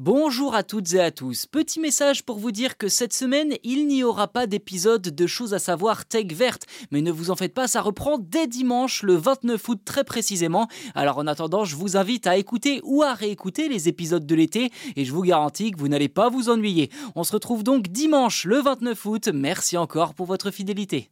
Bonjour à toutes et à tous. Petit message pour vous dire que cette semaine, il n'y aura pas d'épisode de choses à savoir tech verte. Mais ne vous en faites pas, ça reprend dès dimanche, le 29 août très précisément. Alors en attendant, je vous invite à écouter ou à réécouter les épisodes de l'été et je vous garantis que vous n'allez pas vous ennuyer. On se retrouve donc dimanche le 29 août. Merci encore pour votre fidélité.